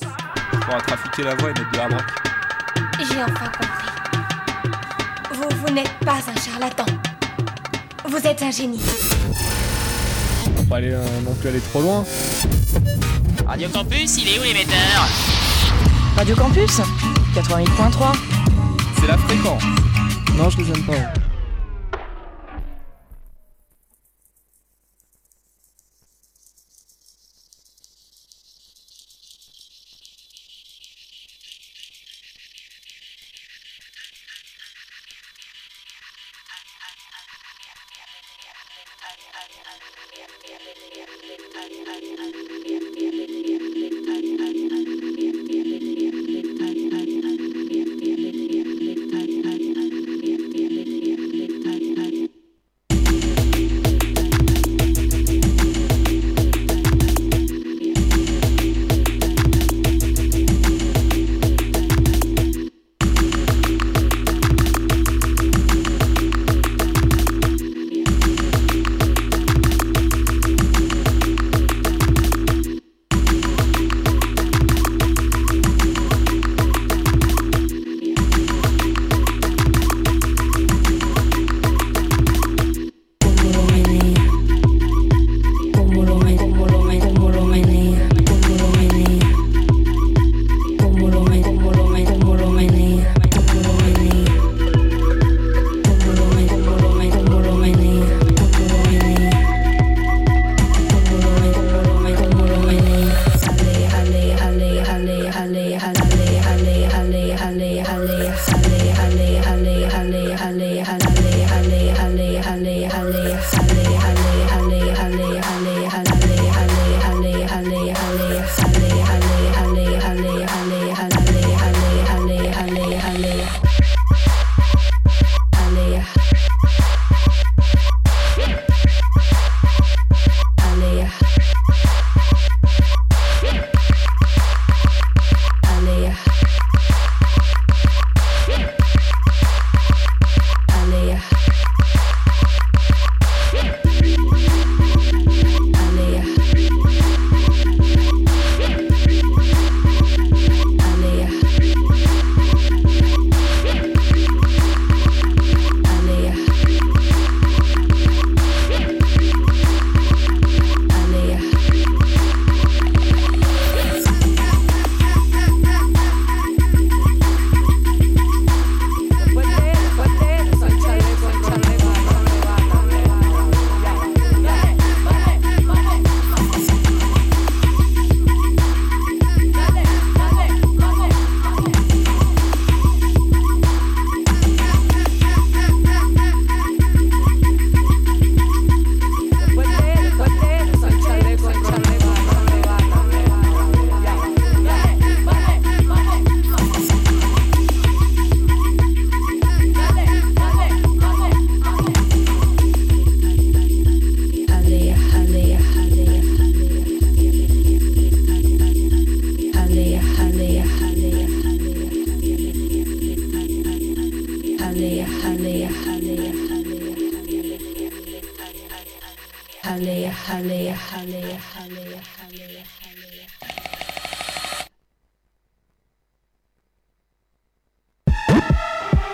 Pour trafiquer la voix et mettre de la rock. J'ai enfin compris. Vous, vous n'êtes pas un charlatan. Vous êtes un génie. Faut pas aller euh, non plus aller trop loin. Radio Campus, il est où l'émetteur? Radio Campus 88.3. C'est la fréquence. Non, je les aime pas.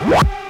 What?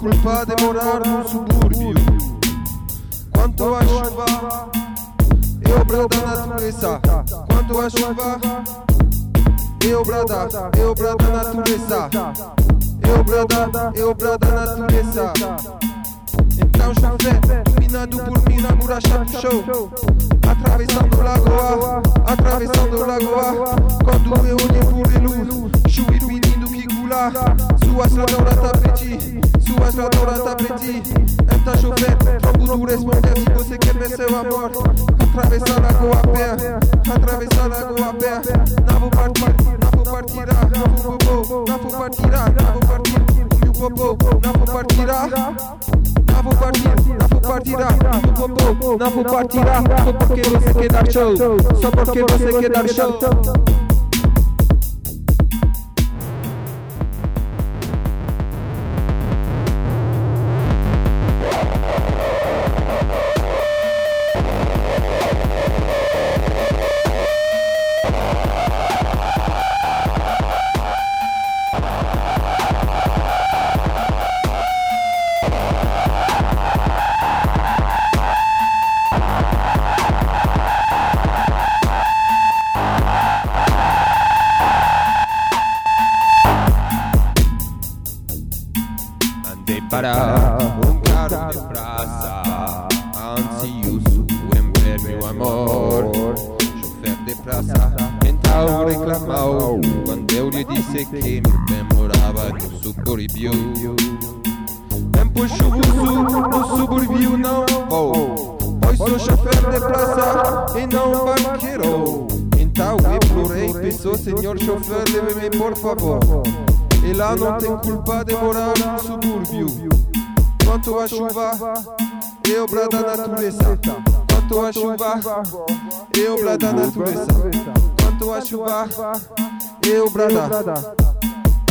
culpada. da natureza. Quanto a chuva, eu brada.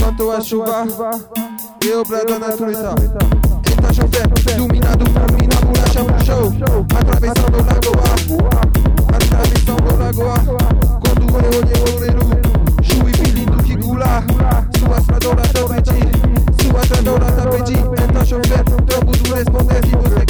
Quanto a chuva, eu brada na natureza. Está chovendo, iluminado por mim na buracha show. Atravessando o lagoa, atravessando o lagoa. Quando eu olhei o oleiro, chui pedindo que gula. Sua estrada tá pedindo, sua estrada tá pedindo. Está chovendo, troco do responder se você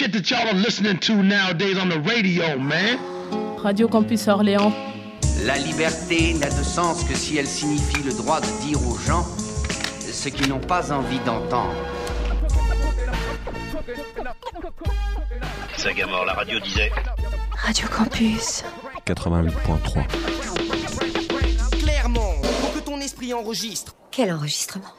shit that y'all are listening to nowadays on the radio, man? Radio Campus Orléans. La liberté n'a de sens que si elle signifie le droit de dire aux gens ce qu'ils n'ont pas envie d'entendre. Sagamore, la radio disait. Radio Campus. 88.3. Clairement, pour que ton esprit enregistre. Quel enregistrement?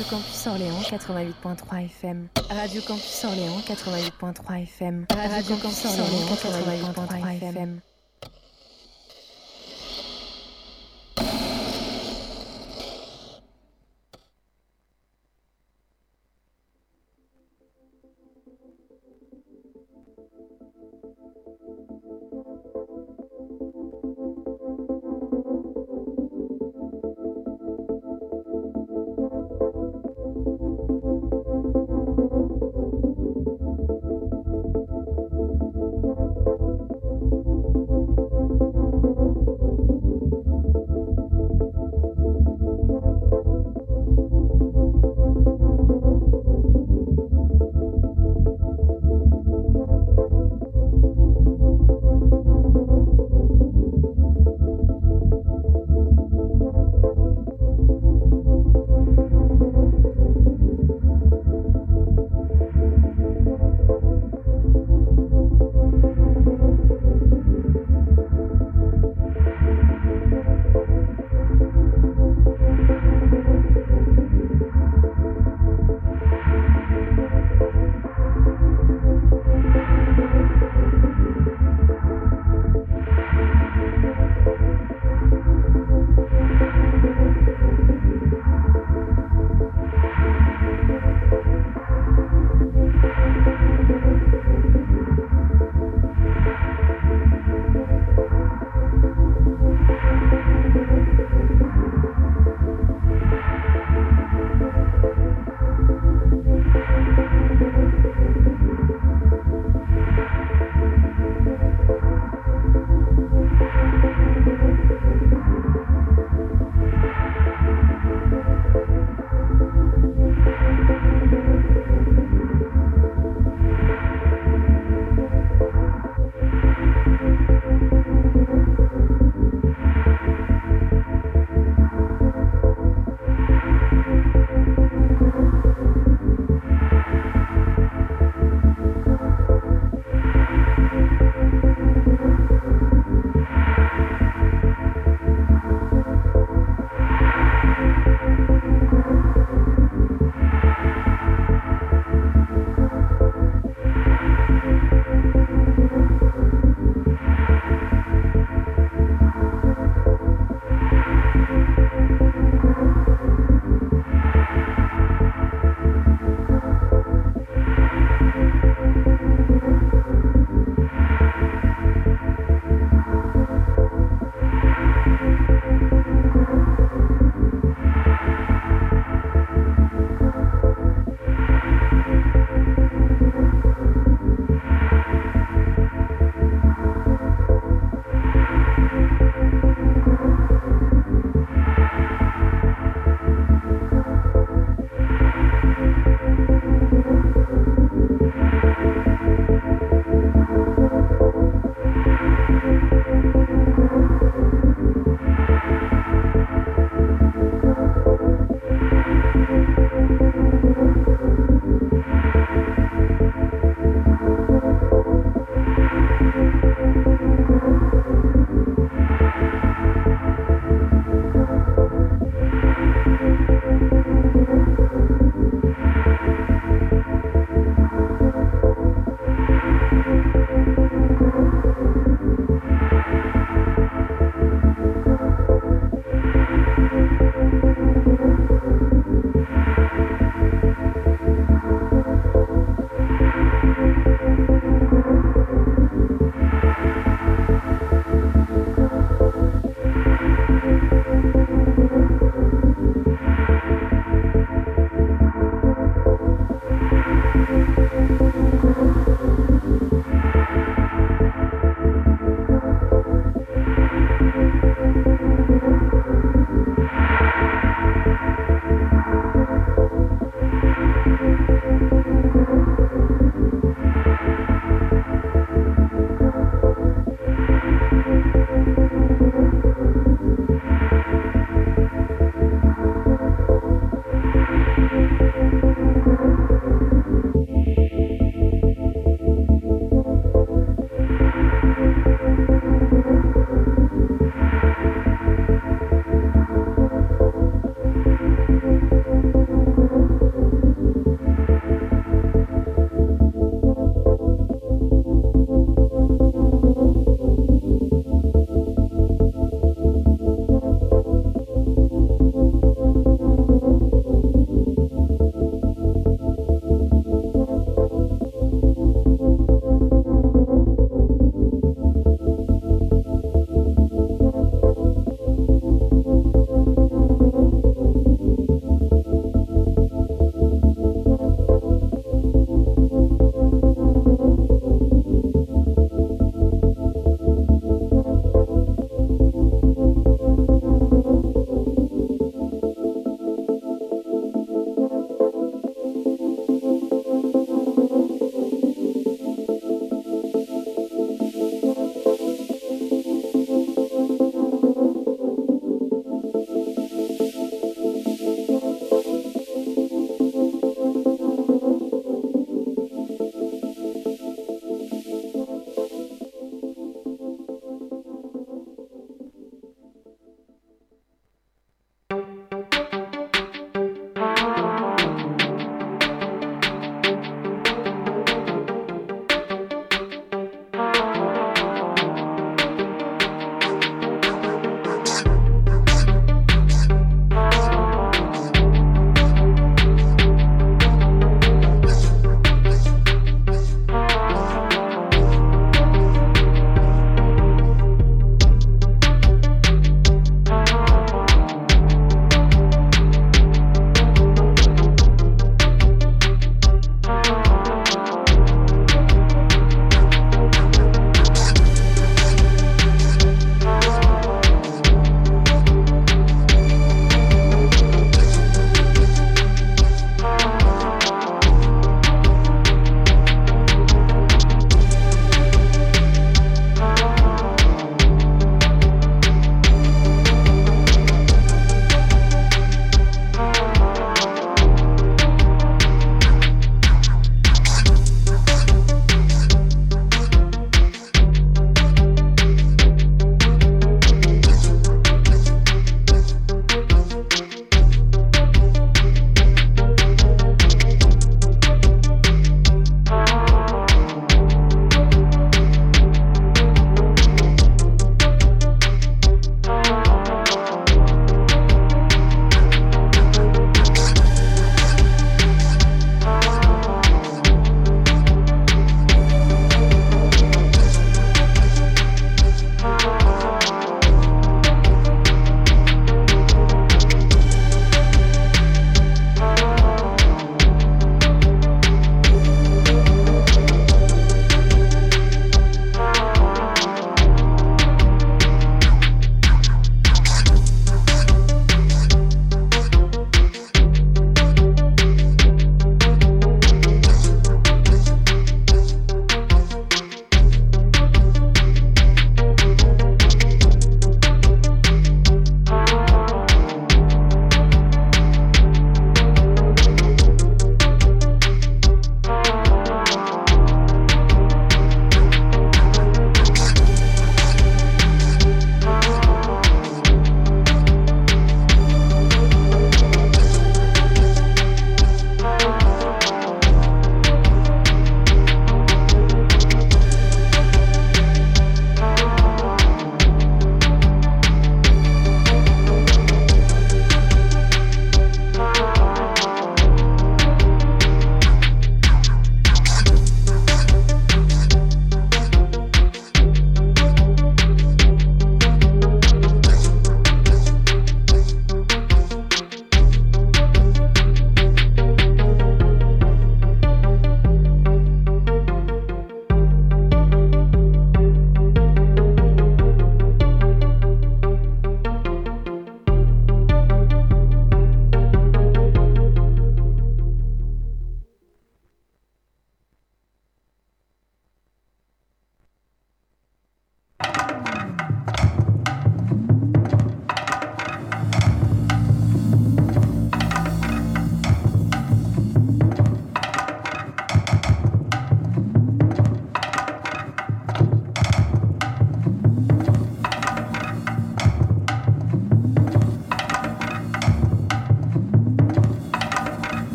Radio Campus Orléans 88.3 FM. Radio Campus Orléans 88.3 FM. Radio Campus Orléans 88.3 FM.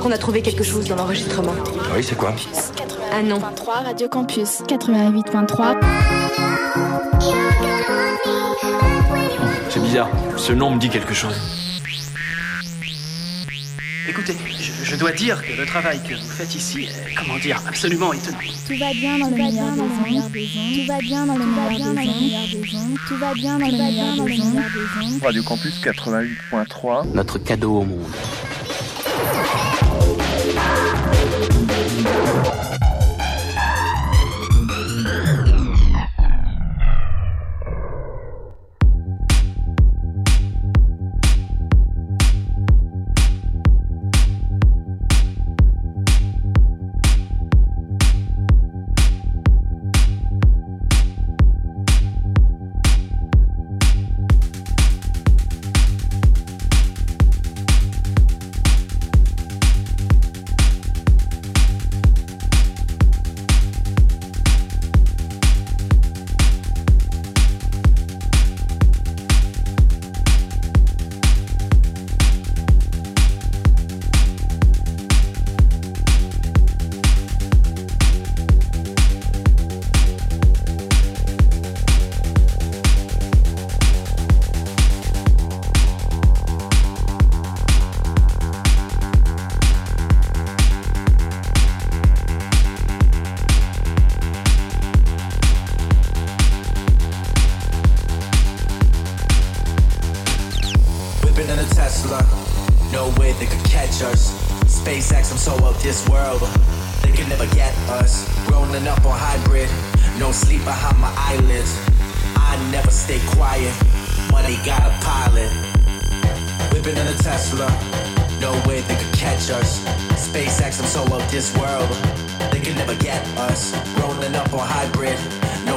Qu'on a trouvé quelque chose dans l'enregistrement. Oui, c'est quoi Ah non. 3 Radio Campus 88.3. C'est bizarre. Ce nom me dit quelque chose. Écoutez, je, je dois dire que le travail que vous faites ici est, comment dire, absolument étonnant. Tout va bien dans le meilleur des ondes. Tout va bien dans le meilleur des ondes. Tout va bien dans le meilleur des ondes. Radio Campus 88.3. Notre cadeau au monde.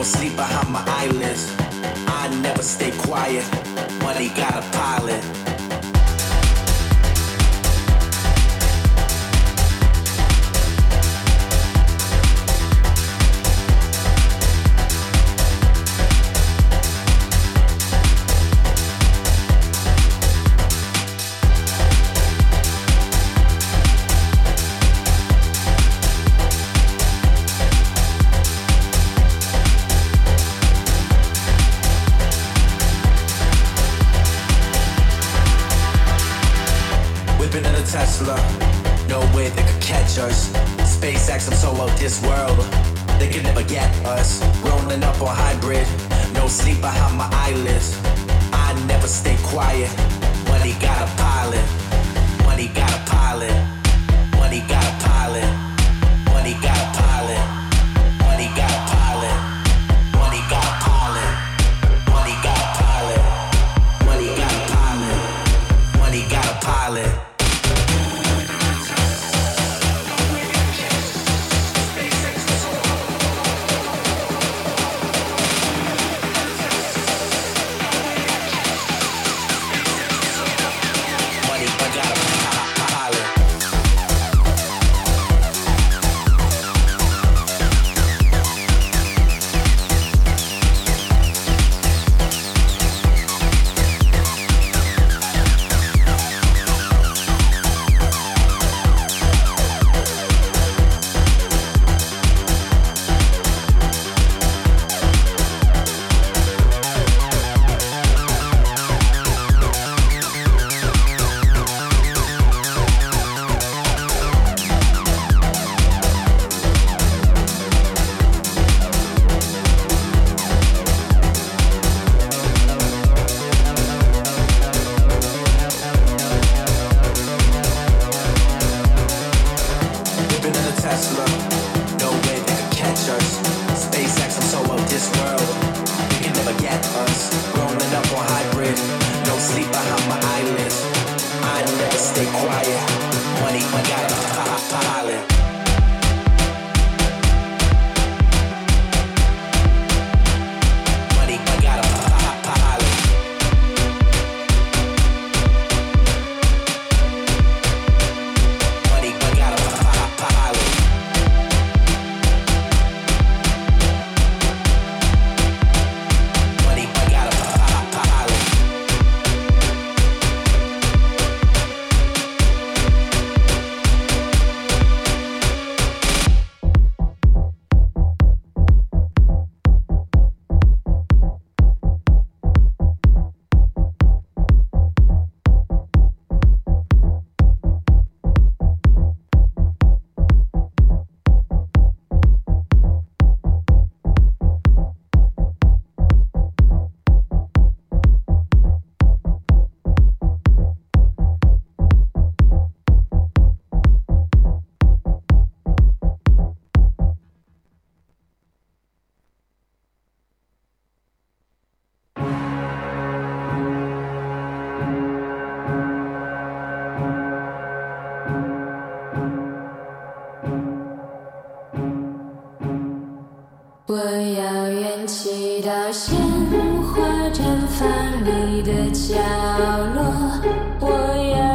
No sleep behind my eyelids. I never stay quiet, money got a pilot. 我愿祈祷，鲜花绽放你的角落。我。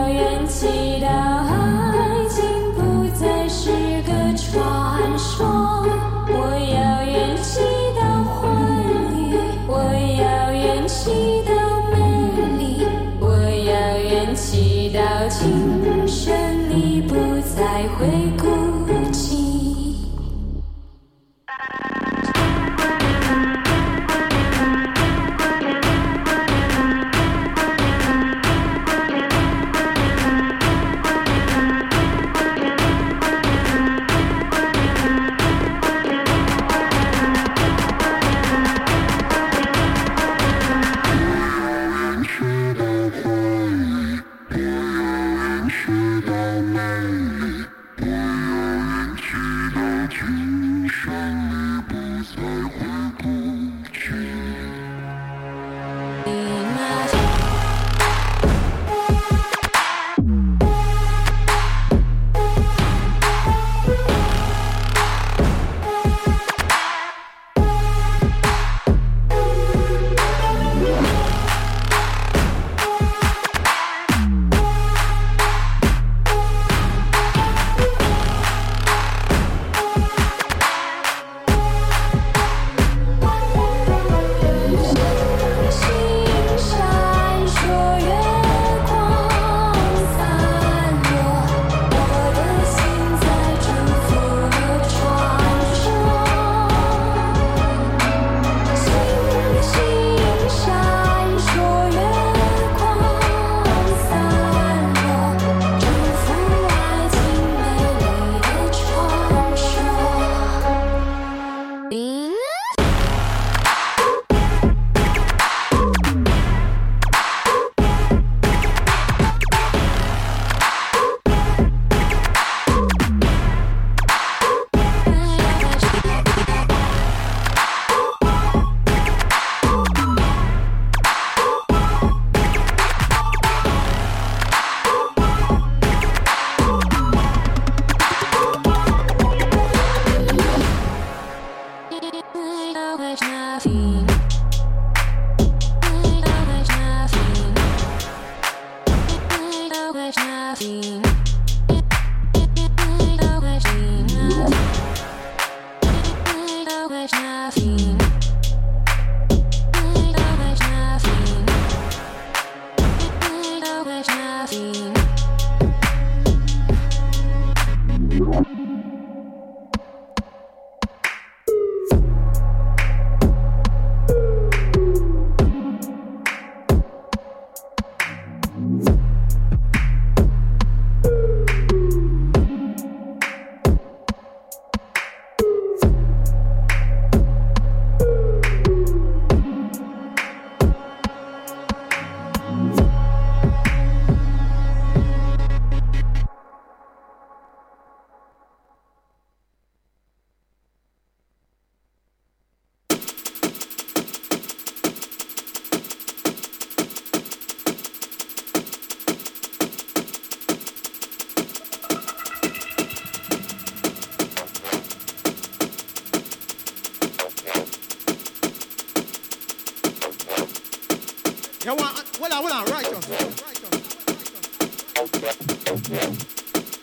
You want, well, I will on, right on.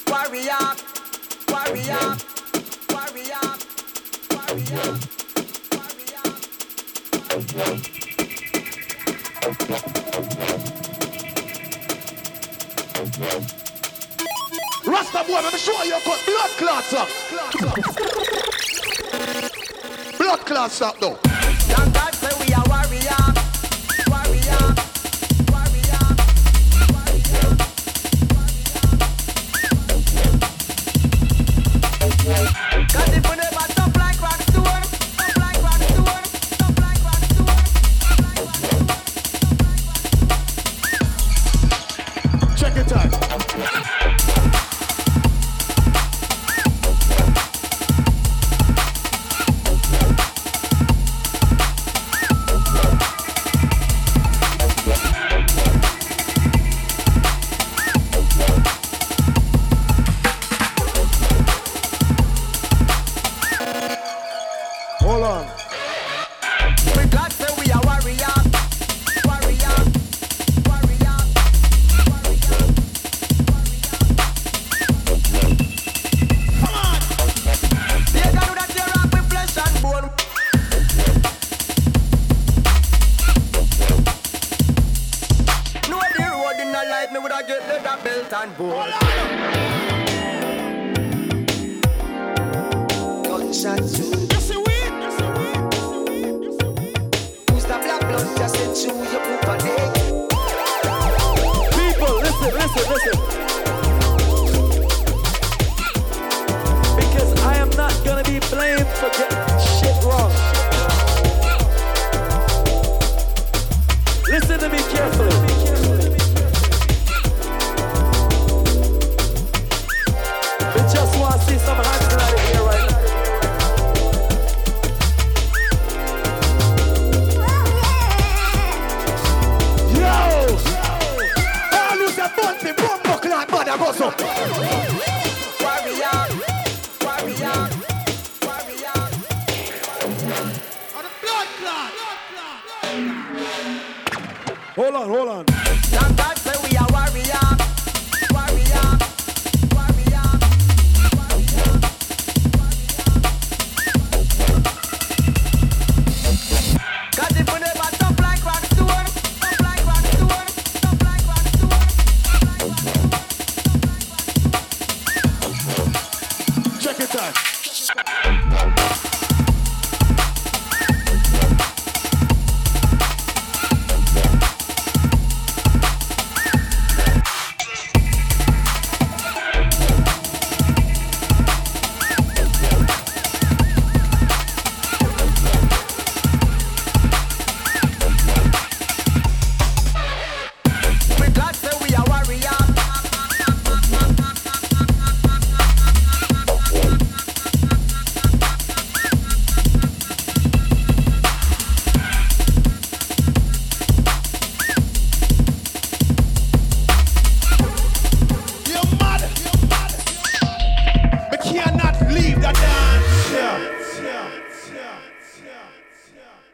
Warrior, warrior, warrior, warrior, warrior. Rasta boy, let me show you cut blood clots up. Blood clots up though.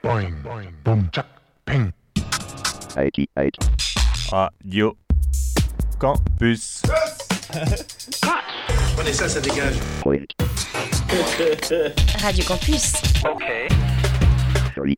Boing, boum, tchac, ping. Radio Campus. Yes. Prenez ça, ça dégage. Radio Campus. Ok. Sorry.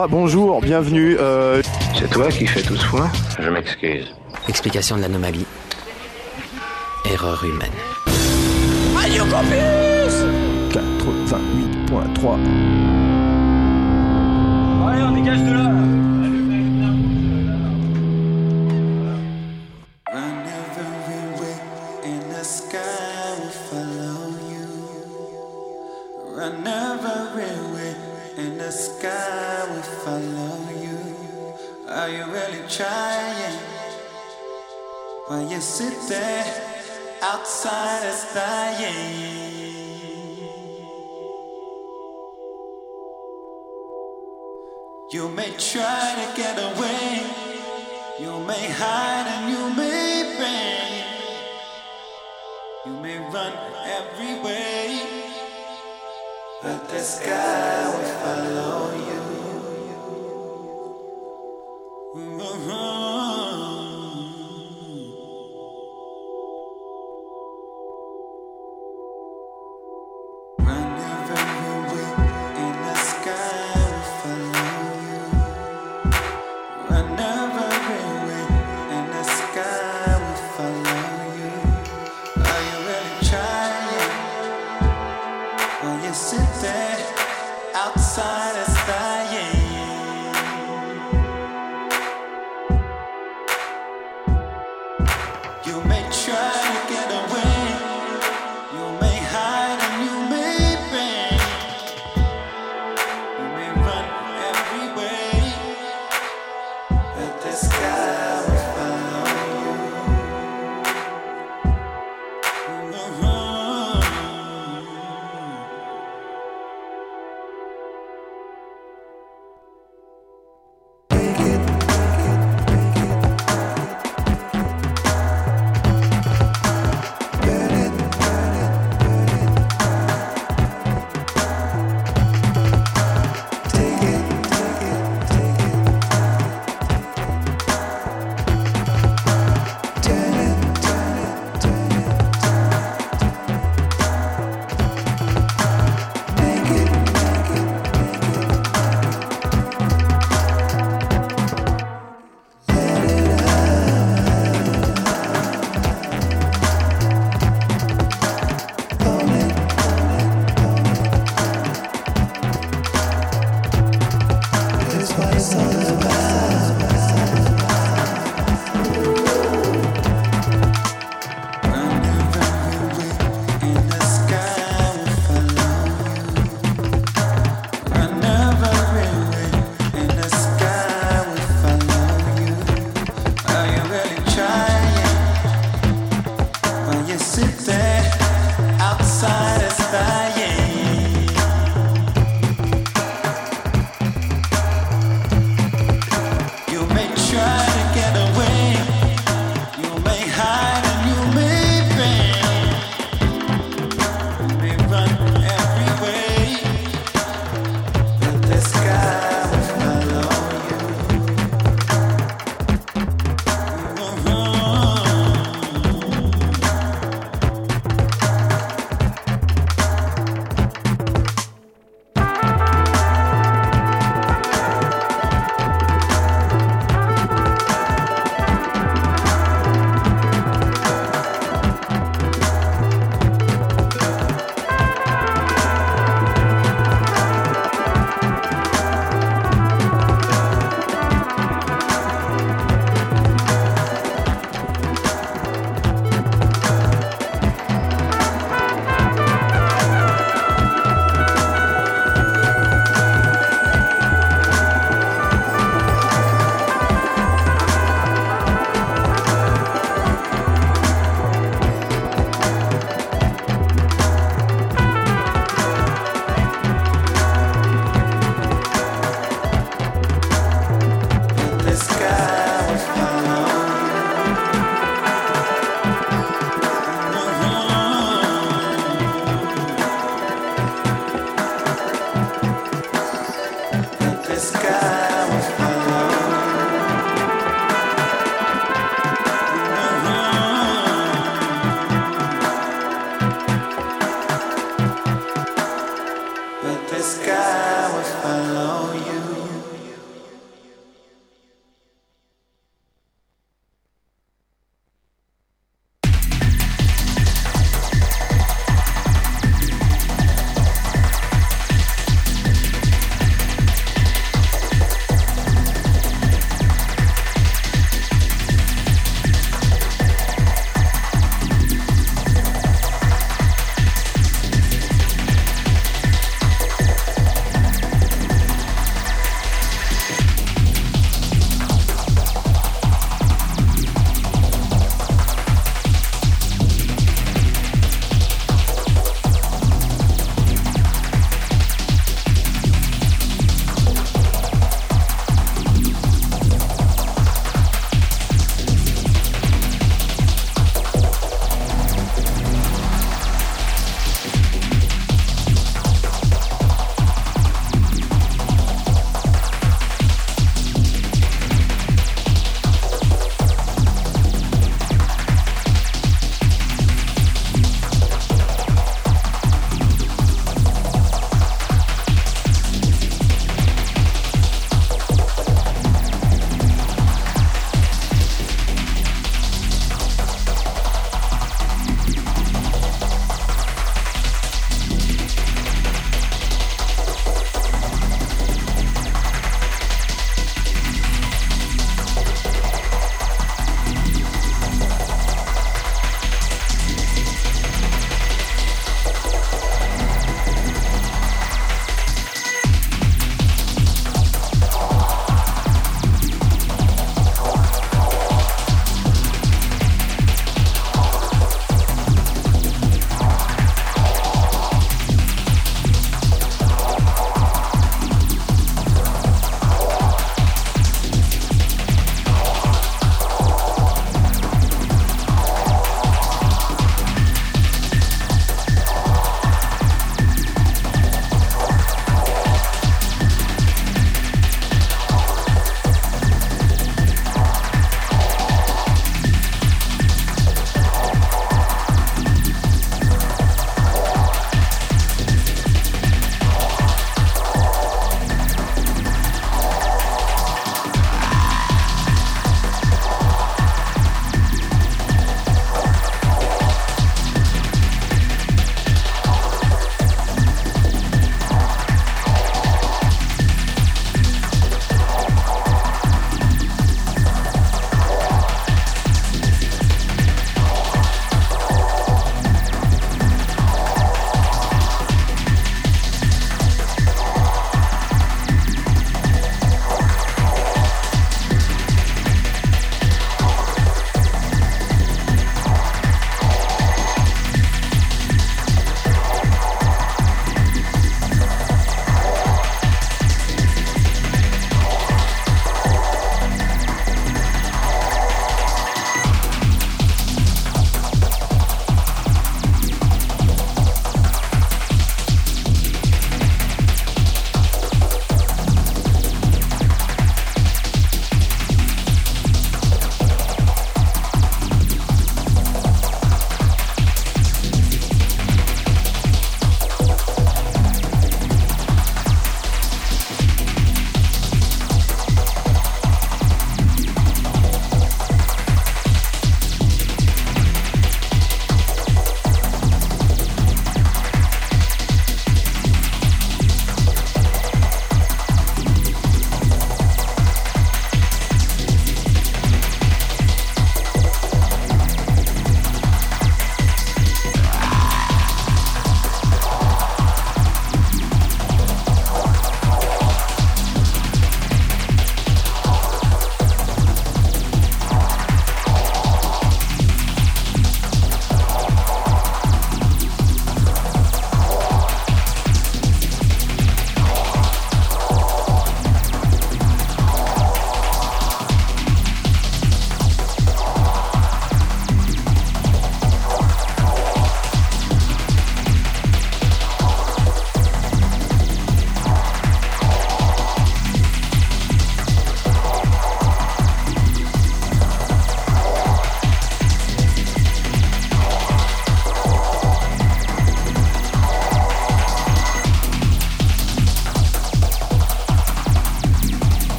88.3, bonjour, bienvenue. euh, C'est toi qui fais tout ce foin Je m'excuse. Explication de l'anomalie. Erreur humaine. Radio Campus 88.3. Allez, on dégage de là down if I love you? Are you really trying? While you sit there outside is dying. You may try to get away, you may hide and you may bang. You may run every way but the sky will follow you. Run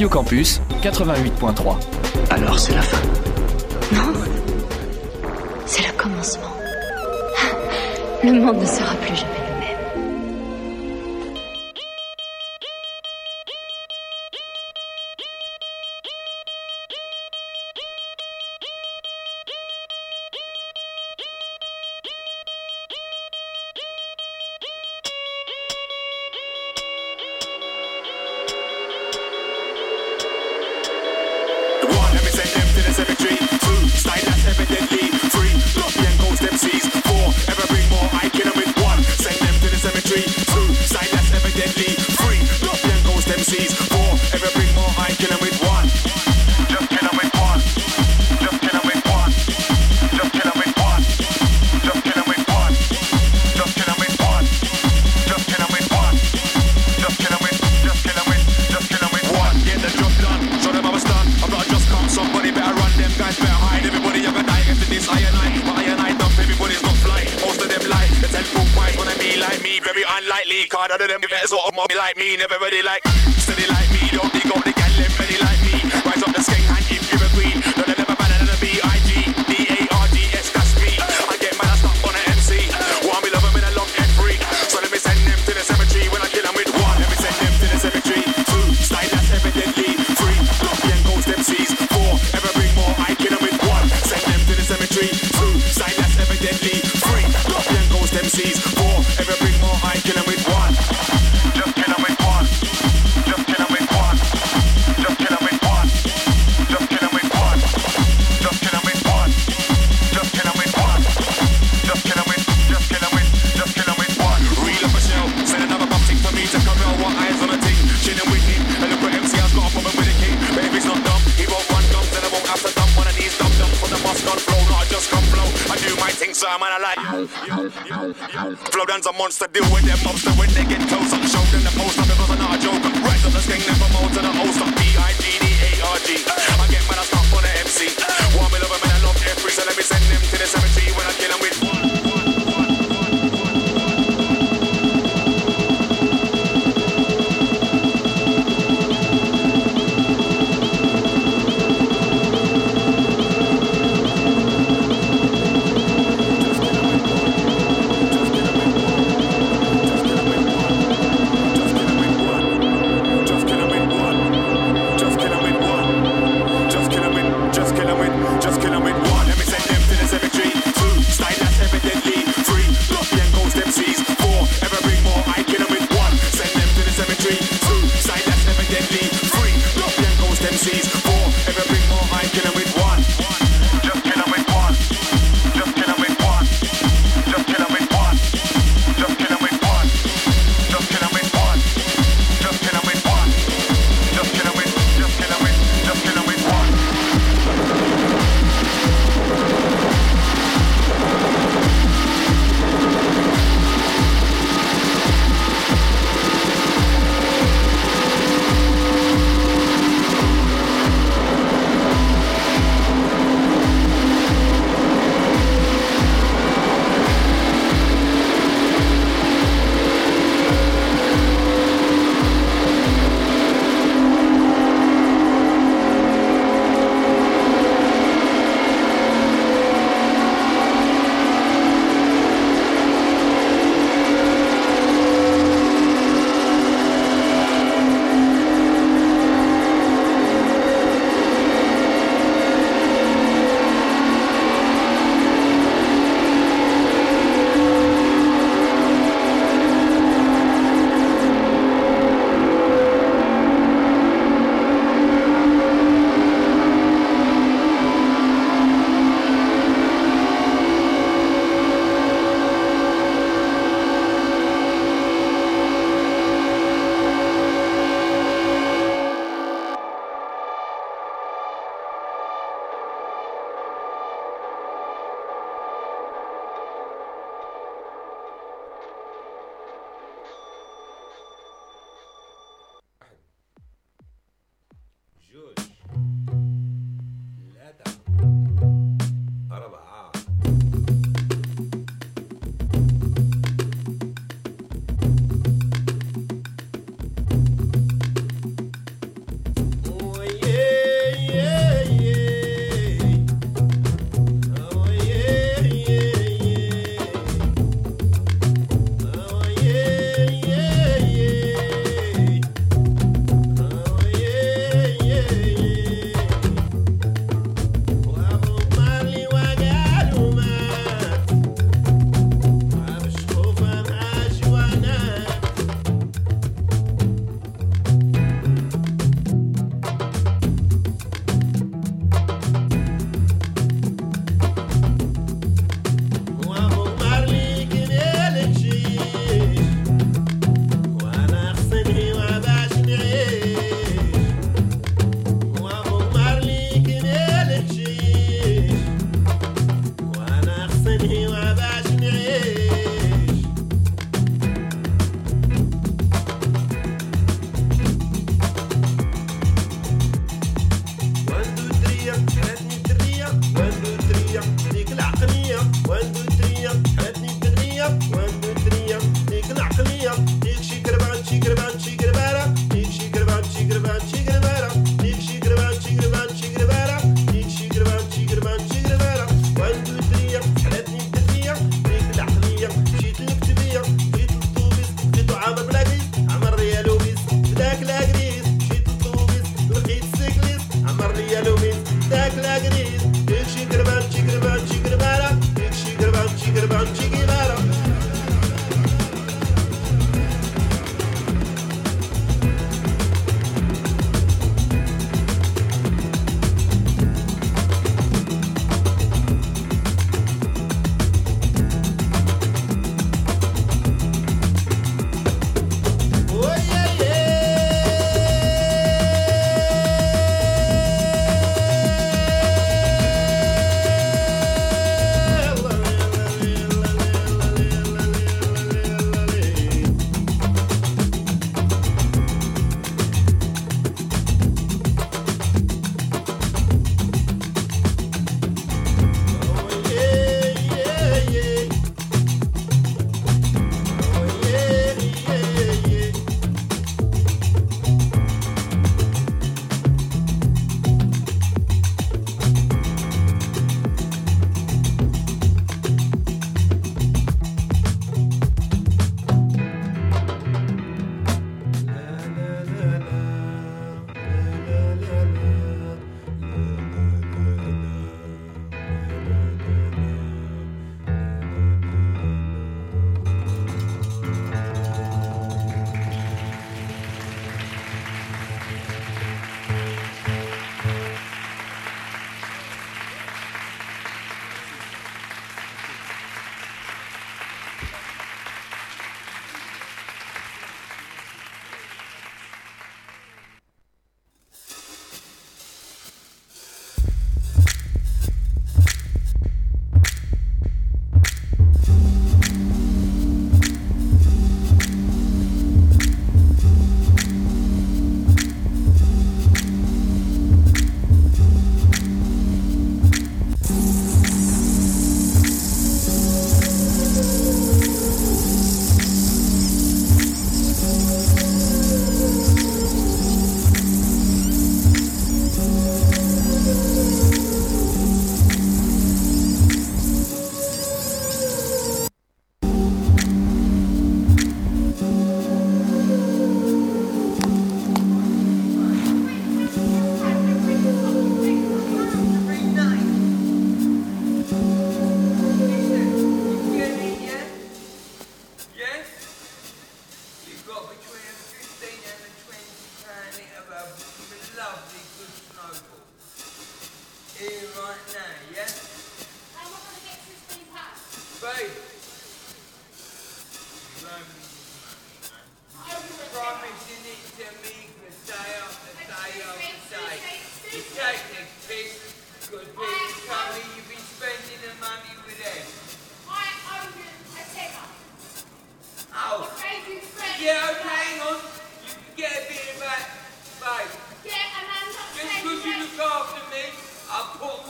Radio Campus 88.3. Alors c'est la fin. Non, c'est le commencement. Le monde ne sera plus jamais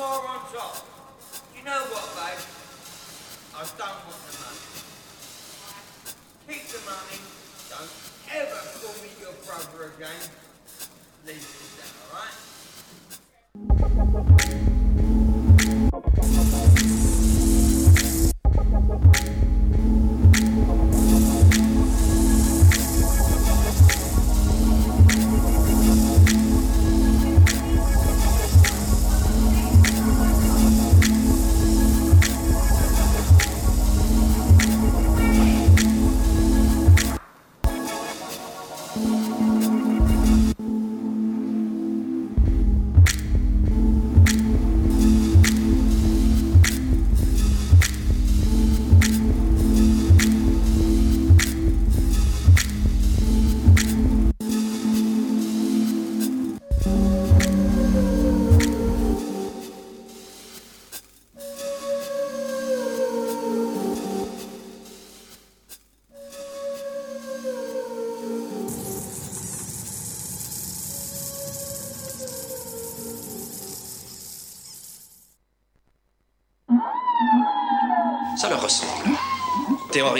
more on top. You know what, babe? I don't want the money. Keep the money. Don't ever call me your brother again. Leave it that, alright?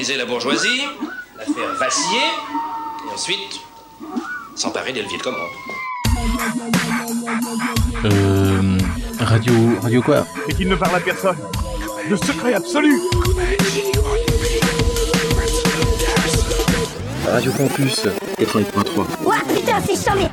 Terroriser la bourgeoisie, la faire vaciller, et ensuite s'emparer des leviers de commande. Euh. Radio. Radio quoi? Et qu'il ne parle à personne. Le secret absolu Radio Campus 88.3. Ouah, putain, c'est chambé